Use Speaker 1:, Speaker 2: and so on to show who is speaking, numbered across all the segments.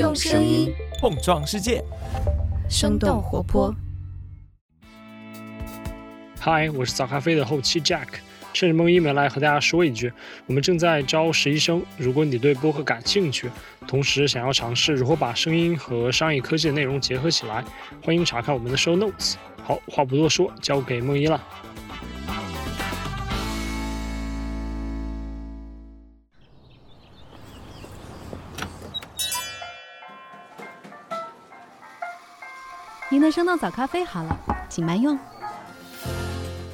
Speaker 1: 用声音
Speaker 2: 碰撞世界，
Speaker 1: 生动活泼。
Speaker 3: 嗨，我是早咖啡的后期 Jack，趁着梦一没来，和大家说一句，我们正在招实习生。如果你对播客感兴趣，同时想要尝试如何把声音和商业科技的内容结合起来，欢迎查看我们的 show notes。好，话不多说，交给梦一了。
Speaker 4: 您的生动早咖啡好了，请慢用。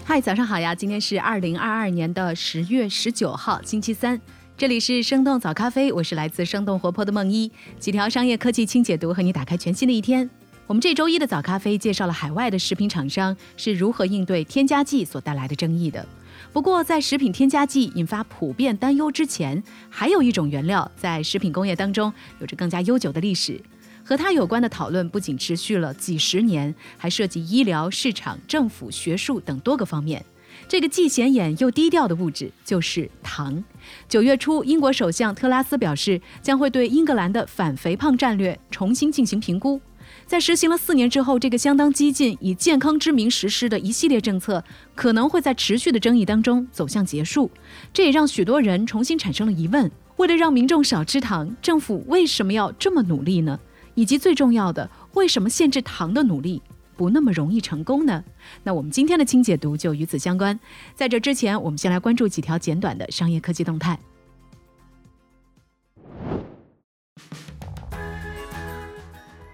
Speaker 4: 嗨，早上好呀！今天是二零二二年的十月十九号，星期三。这里是生动早咖啡，我是来自生动活泼的梦一，几条商业科技轻解读，和你打开全新的一天。我们这周一的早咖啡介绍了海外的食品厂商是如何应对添加剂所带来的争议的。不过，在食品添加剂引发普遍担忧之前，还有一种原料在食品工业当中有着更加悠久的历史。和它有关的讨论不仅持续了几十年，还涉及医疗、市场、政府、学术等多个方面。这个既显眼又低调的物质就是糖。九月初，英国首相特拉斯表示，将会对英格兰的反肥胖战略重新进行评估。在实行了四年之后，这个相当激进、以健康之名实施的一系列政策，可能会在持续的争议当中走向结束。这也让许多人重新产生了疑问：为了让民众少吃糖，政府为什么要这么努力呢？以及最重要的，为什么限制糖的努力不那么容易成功呢？那我们今天的轻解读就与此相关。在这之前，我们先来关注几条简短的商业科技动态。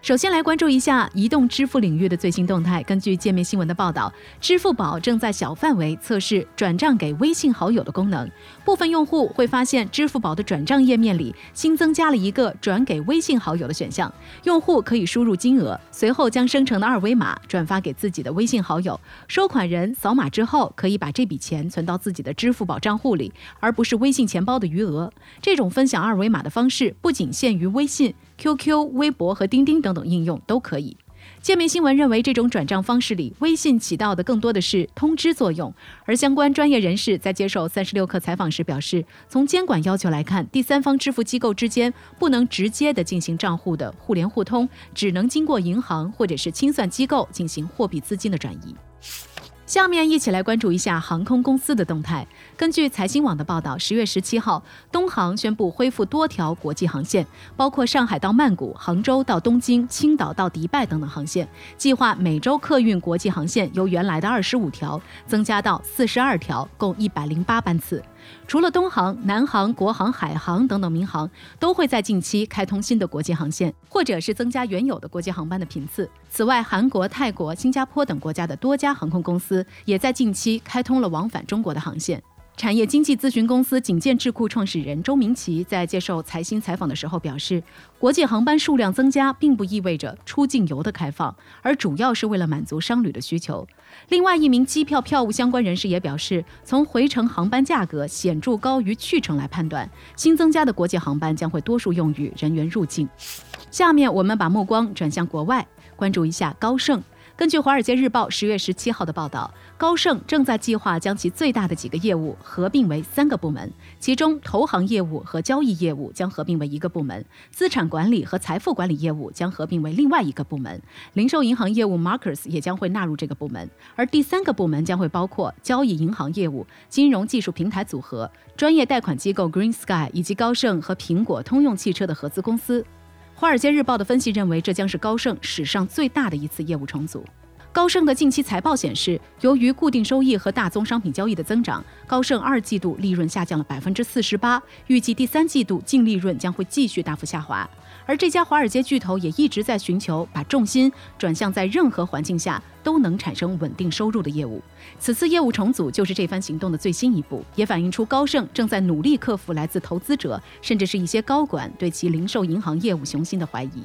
Speaker 4: 首先来关注一下移动支付领域的最新动态。根据界面新闻的报道，支付宝正在小范围测试转账给微信好友的功能。部分用户会发现，支付宝的转账页面里新增加了一个转给微信好友的选项。用户可以输入金额，随后将生成的二维码转发给自己的微信好友。收款人扫码之后，可以把这笔钱存到自己的支付宝账户里，而不是微信钱包的余额。这种分享二维码的方式不仅限于微信。QQ、微博和钉钉等等应用都可以。界面新闻认为，这种转账方式里，微信起到的更多的是通知作用。而相关专业人士在接受三十六氪采访时表示，从监管要求来看，第三方支付机构之间不能直接的进行账户的互联互通，只能经过银行或者是清算机构进行货币资金的转移。下面一起来关注一下航空公司的动态。根据财新网的报道，十月十七号，东航宣布恢复多条国际航线，包括上海到曼谷、杭州到东京、青岛到迪拜等等航线。计划每周客运国际航线由原来的二十五条增加到四十二条，共一百零八班次。除了东航、南航、国航、海航等等民航都会在近期开通新的国际航线，或者是增加原有的国际航班的频次。此外，韩国、泰国、新加坡等国家的多家航空公司也在近期开通了往返中国的航线。产业经济咨询公司景建智库创始人周明奇在接受财新采访的时候表示，国际航班数量增加并不意味着出境游的开放，而主要是为了满足商旅的需求。另外一名机票票务相关人士也表示，从回程航班价格显著高于去程来判断，新增加的国际航班将会多数用于人员入境。下面我们把目光转向国外，关注一下高盛。根据《华尔街日报》十月十七号的报道，高盛正在计划将其最大的几个业务合并为三个部门，其中投行业务和交易业务将合并为一个部门，资产管理和财富管理业务将合并为另外一个部门，零售银行业务 Markers 也将会纳入这个部门，而第三个部门将会包括交易银行业务、金融技术平台组合、专业贷款机构 Green Sky 以及高盛和苹果通用汽车的合资公司。《华尔街日报》的分析认为，这将是高盛史上最大的一次业务重组。高盛的近期财报显示，由于固定收益和大宗商品交易的增长，高盛二季度利润下降了百分之四十八，预计第三季度净利润将会继续大幅下滑。而这家华尔街巨头也一直在寻求把重心转向在任何环境下都能产生稳定收入的业务。此次业务重组就是这番行动的最新一步，也反映出高盛正在努力克服来自投资者甚至是一些高管对其零售银行业务雄心的怀疑。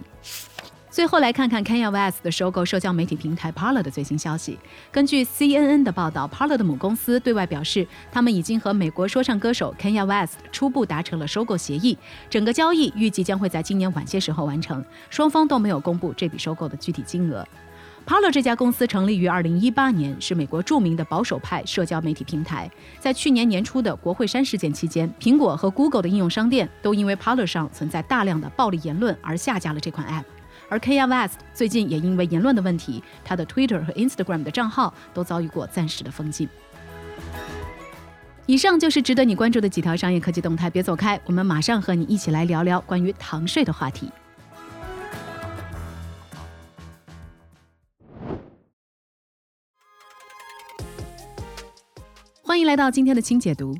Speaker 4: 最后来看看 Kanye West 的收购社交媒体平台 Parler 的最新消息。根据 CNN 的报道，Parler 的母公司对外表示，他们已经和美国说唱歌手 Kanye West 初步达成了收购协议，整个交易预计将会在今年晚些时候完成。双方都没有公布这笔收购的具体金额。Parler 这家公司成立于2018年，是美国著名的保守派社交媒体平台。在去年年初的国会山事件期间，苹果和 Google 的应用商店都因为 Parler 上存在大量的暴力言论而下架了这款 App。而 Kanye West 最近也因为言论的问题，他的 Twitter 和 Instagram 的账号都遭遇过暂时的封禁。以上就是值得你关注的几条商业科技动态，别走开，我们马上和你一起来聊聊关于糖税的话题。欢迎来到今天的轻解读。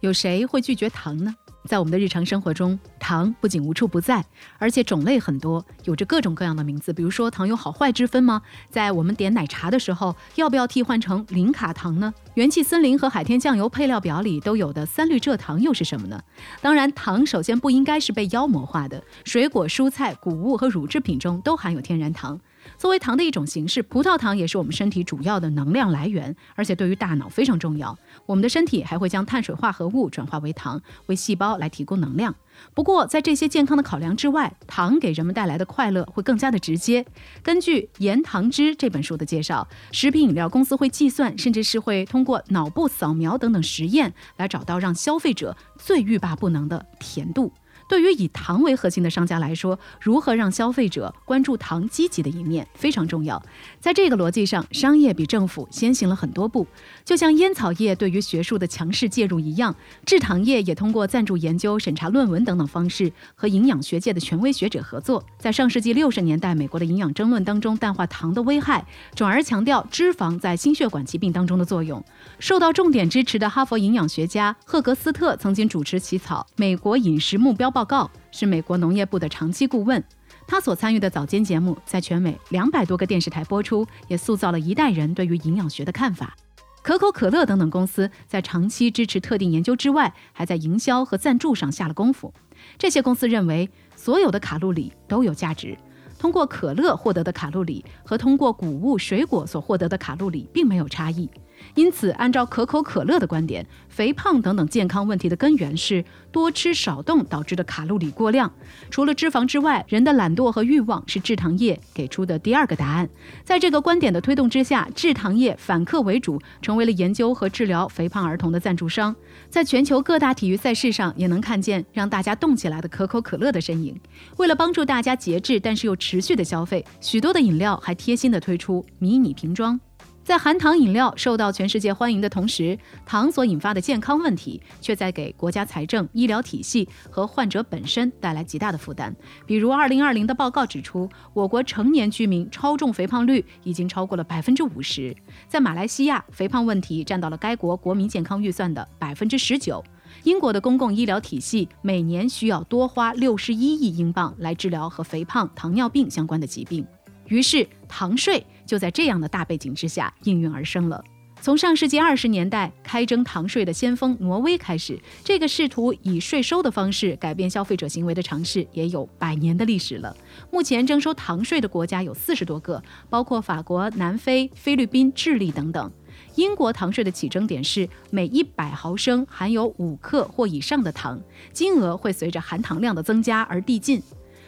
Speaker 4: 有谁会拒绝糖呢？在我们的日常生活中，糖不仅无处不在，而且种类很多，有着各种各样的名字。比如说，糖有好坏之分吗？在我们点奶茶的时候，要不要替换成零卡糖呢？元气森林和海天酱油配料表里都有的三氯蔗糖又是什么呢？当然，糖首先不应该是被妖魔化的，水果、蔬菜、谷物和乳制品中都含有天然糖。作为糖的一种形式，葡萄糖也是我们身体主要的能量来源，而且对于大脑非常重要。我们的身体还会将碳水化合物转化为糖，为细胞来提供能量。不过，在这些健康的考量之外，糖给人们带来的快乐会更加的直接。根据《盐糖汁》这本书的介绍，食品饮料公司会计算，甚至是会通过脑部扫描等等实验来找到让消费者最欲罢不能的甜度。对于以糖为核心的商家来说，如何让消费者关注糖积极的一面非常重要。在这个逻辑上，商业比政府先行了很多步。就像烟草业对于学术的强势介入一样，制糖业也通过赞助研究、审查论文等等方式，和营养学界的权威学者合作，在上世纪六十年代美国的营养争论当中淡化糖的危害，转而强调脂肪在心血管疾病当中的作用。受到重点支持的哈佛营养学家赫格斯特曾经主持起草《美国饮食目标报告》，是美国农业部的长期顾问。他所参与的早间节目在全美两百多个电视台播出，也塑造了一代人对于营养学的看法。可口可乐等等公司在长期支持特定研究之外，还在营销和赞助上下了功夫。这些公司认为，所有的卡路里都有价值。通过可乐获得的卡路里和通过谷物、水果所获得的卡路里并没有差异。因此，按照可口可乐的观点，肥胖等等健康问题的根源是多吃少动导致的卡路里过量。除了脂肪之外，人的懒惰和欲望是制糖业给出的第二个答案。在这个观点的推动之下，制糖业反客为主，成为了研究和治疗肥胖儿童的赞助商。在全球各大体育赛事上，也能看见让大家动起来的可口可乐的身影。为了帮助大家节制，但是又持续的消费，许多的饮料还贴心的推出迷你瓶装。在含糖饮料受到全世界欢迎的同时，糖所引发的健康问题却在给国家财政、医疗体系和患者本身带来极大的负担。比如，2020的报告指出，我国成年居民超重肥胖率已经超过了百分之五十。在马来西亚，肥胖问题占到了该国国民健康预算的百分之十九。英国的公共医疗体系每年需要多花六十一亿英镑来治疗和肥胖、糖尿病相关的疾病。于是，糖税。就在这样的大背景之下应运而生了。从上世纪二十年代开征糖税的先锋挪威开始，这个试图以税收的方式改变消费者行为的尝试也有百年的历史了。目前征收糖税的国家有四十多个，包括法国、南非、菲律宾、智利等等。英国糖税的起征点是每一百毫升含有五克或以上的糖，金额会随着含糖量的增加而递进。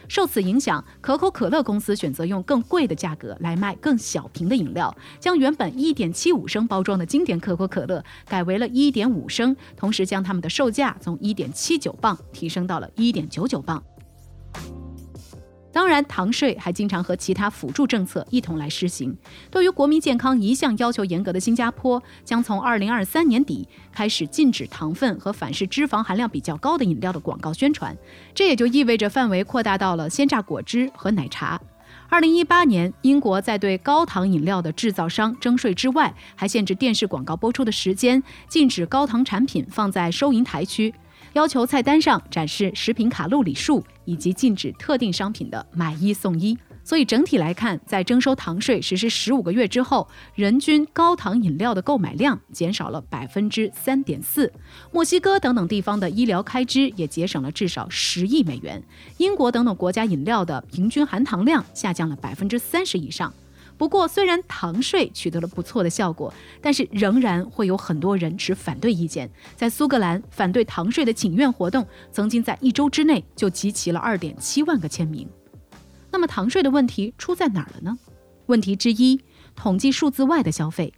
Speaker 4: 受此影响，可口可乐公司选择用更贵的价格来卖更小瓶的饮料，将原本一点七五升包装的经典可口可乐改为了一点五升，同时将他们的售价从一点七九磅提升到了一点九九磅。当然，糖税还经常和其他辅助政策一同来施行。对于国民健康一向要求严格的新加坡，将从2023年底开始禁止糖分和反式脂肪含量比较高的饮料的广告宣传。这也就意味着范围扩大到了鲜榨果汁和奶茶。2018年，英国在对高糖饮料的制造商征税之外，还限制电视广告播出的时间，禁止高糖产品放在收银台区。要求菜单上展示食品卡路里数，以及禁止特定商品的买一送一。所以整体来看，在征收糖税实施十五个月之后，人均高糖饮料的购买量减少了百分之三点四。墨西哥等等地方的医疗开支也节省了至少十亿美元。英国等等国家饮料的平均含糖量下降了百分之三十以上。不过，虽然糖税取得了不错的效果，但是仍然会有很多人持反对意见。在苏格兰，反对糖税的请愿活动曾经在一周之内就集齐了二点七万个签名。那么，糖税的问题出在哪儿了呢？问题之一：统计数字外的消费。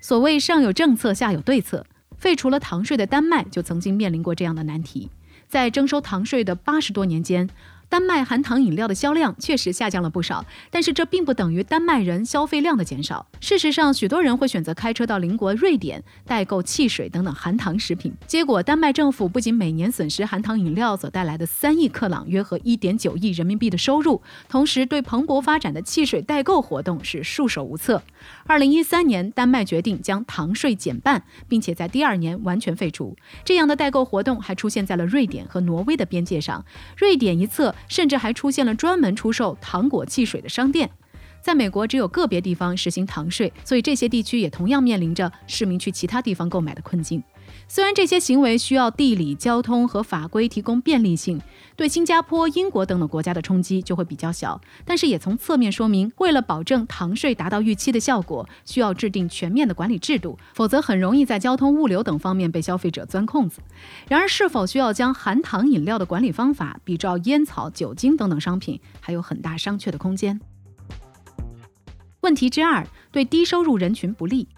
Speaker 4: 所谓上有政策，下有对策。废除了糖税的丹麦就曾经面临过这样的难题，在征收糖税的八十多年间。丹麦含糖饮料的销量确实下降了不少，但是这并不等于丹麦人消费量的减少。事实上，许多人会选择开车到邻国瑞典代购汽水等等含糖食品。结果，丹麦政府不仅每年损失含糖饮料所带来的三亿克朗（约合一点九亿人民币）的收入，同时对蓬勃发展的汽水代购活动是束手无策。二零一三年，丹麦决定将糖税减半，并且在第二年完全废除。这样的代购活动还出现在了瑞典和挪威的边界上。瑞典一侧。甚至还出现了专门出售糖果、汽水的商店。在美国，只有个别地方实行糖税，所以这些地区也同样面临着市民去其他地方购买的困境。虽然这些行为需要地理、交通和法规提供便利性，对新加坡、英国等等国家的冲击就会比较小，但是也从侧面说明，为了保证糖税达到预期的效果，需要制定全面的管理制度，否则很容易在交通、物流等方面被消费者钻空子。然而，是否需要将含糖饮料的管理方法比照烟草、酒精等等商品，还有很大商榷的空间。问题之二，对低收入人群不利。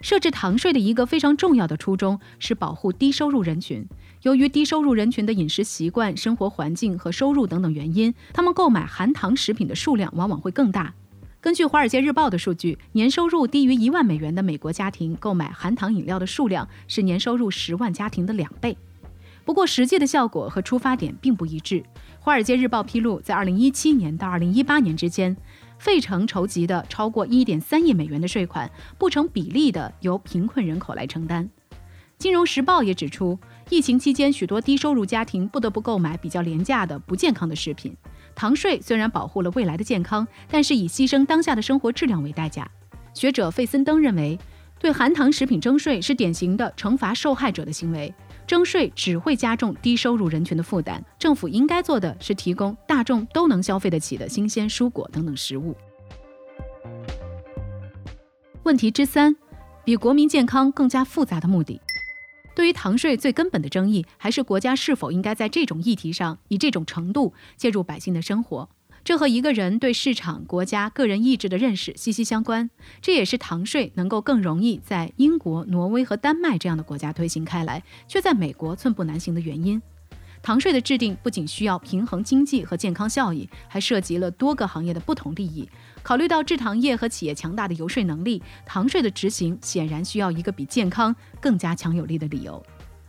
Speaker 4: 设置糖税的一个非常重要的初衷是保护低收入人群。由于低收入人群的饮食习惯、生活环境和收入等等原因，他们购买含糖食品的数量往往会更大。根据《华尔街日报》的数据，年收入低于一万美元的美国家庭购买含糖饮料的数量是年收入十万家庭的两倍。不过，实际的效果和出发点并不一致。《华尔街日报》披露，在2017年到2018年之间。费城筹集的超过一点三亿美元的税款，不成比例的由贫困人口来承担。金融时报也指出，疫情期间许多低收入家庭不得不购买比较廉价的不健康的食品。糖税虽然保护了未来的健康，但是以牺牲当下的生活质量为代价。学者费森登认为，对含糖食品征税是典型的惩罚受害者的行为。征税只会加重低收入人群的负担，政府应该做的是提供大众都能消费得起的新鲜蔬果等等食物。问题之三，比国民健康更加复杂的目的。对于糖税最根本的争议，还是国家是否应该在这种议题上以这种程度介入百姓的生活。这和一个人对市场、国家、个人意志的认识息息相关。这也是糖税能够更容易在英国、挪威和丹麦这样的国家推行开来，却在美国寸步难行的原因。糖税的制定不仅需要平衡经济和健康效益，还涉及了多个行业的不同利益。考虑到制糖业和企业强大的游说能力，糖税的执行显然需要一个比健康更加强有力的理由。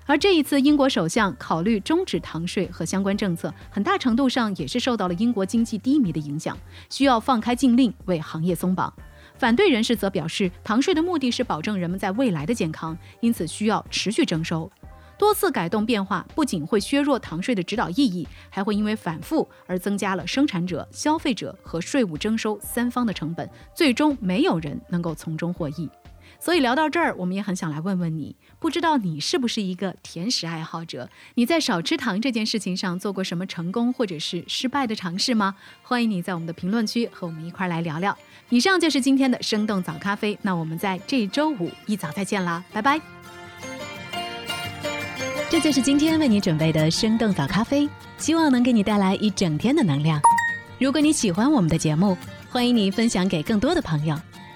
Speaker 4: 而这一次，英国首相考虑终止糖税和相关政策，很大程度上也是受到了英国经济低迷的影响，需要放开禁令为行业松绑。反对人士则表示，糖税的目的是保证人们在未来的健康，因此需要持续征收。多次改动变化不仅会削弱糖税的指导意义，还会因为反复而增加了生产者、消费者和税务征收三方的成本，最终没有人能够从中获益。所以聊到这儿，我们也很想来问问你，不知道你是不是一个甜食爱好者？你在少吃糖这件事情上做过什么成功或者是失败的尝试吗？欢迎你在我们的评论区和我们一块来聊聊。以上就是今天的生动早咖啡，那我们在这周五一早再见啦，拜拜。
Speaker 1: 这就是今天为你准备的生动早咖啡，希望能给你带来一整天的能量。如果你喜欢我们的节目，欢迎你分享给更多的朋友。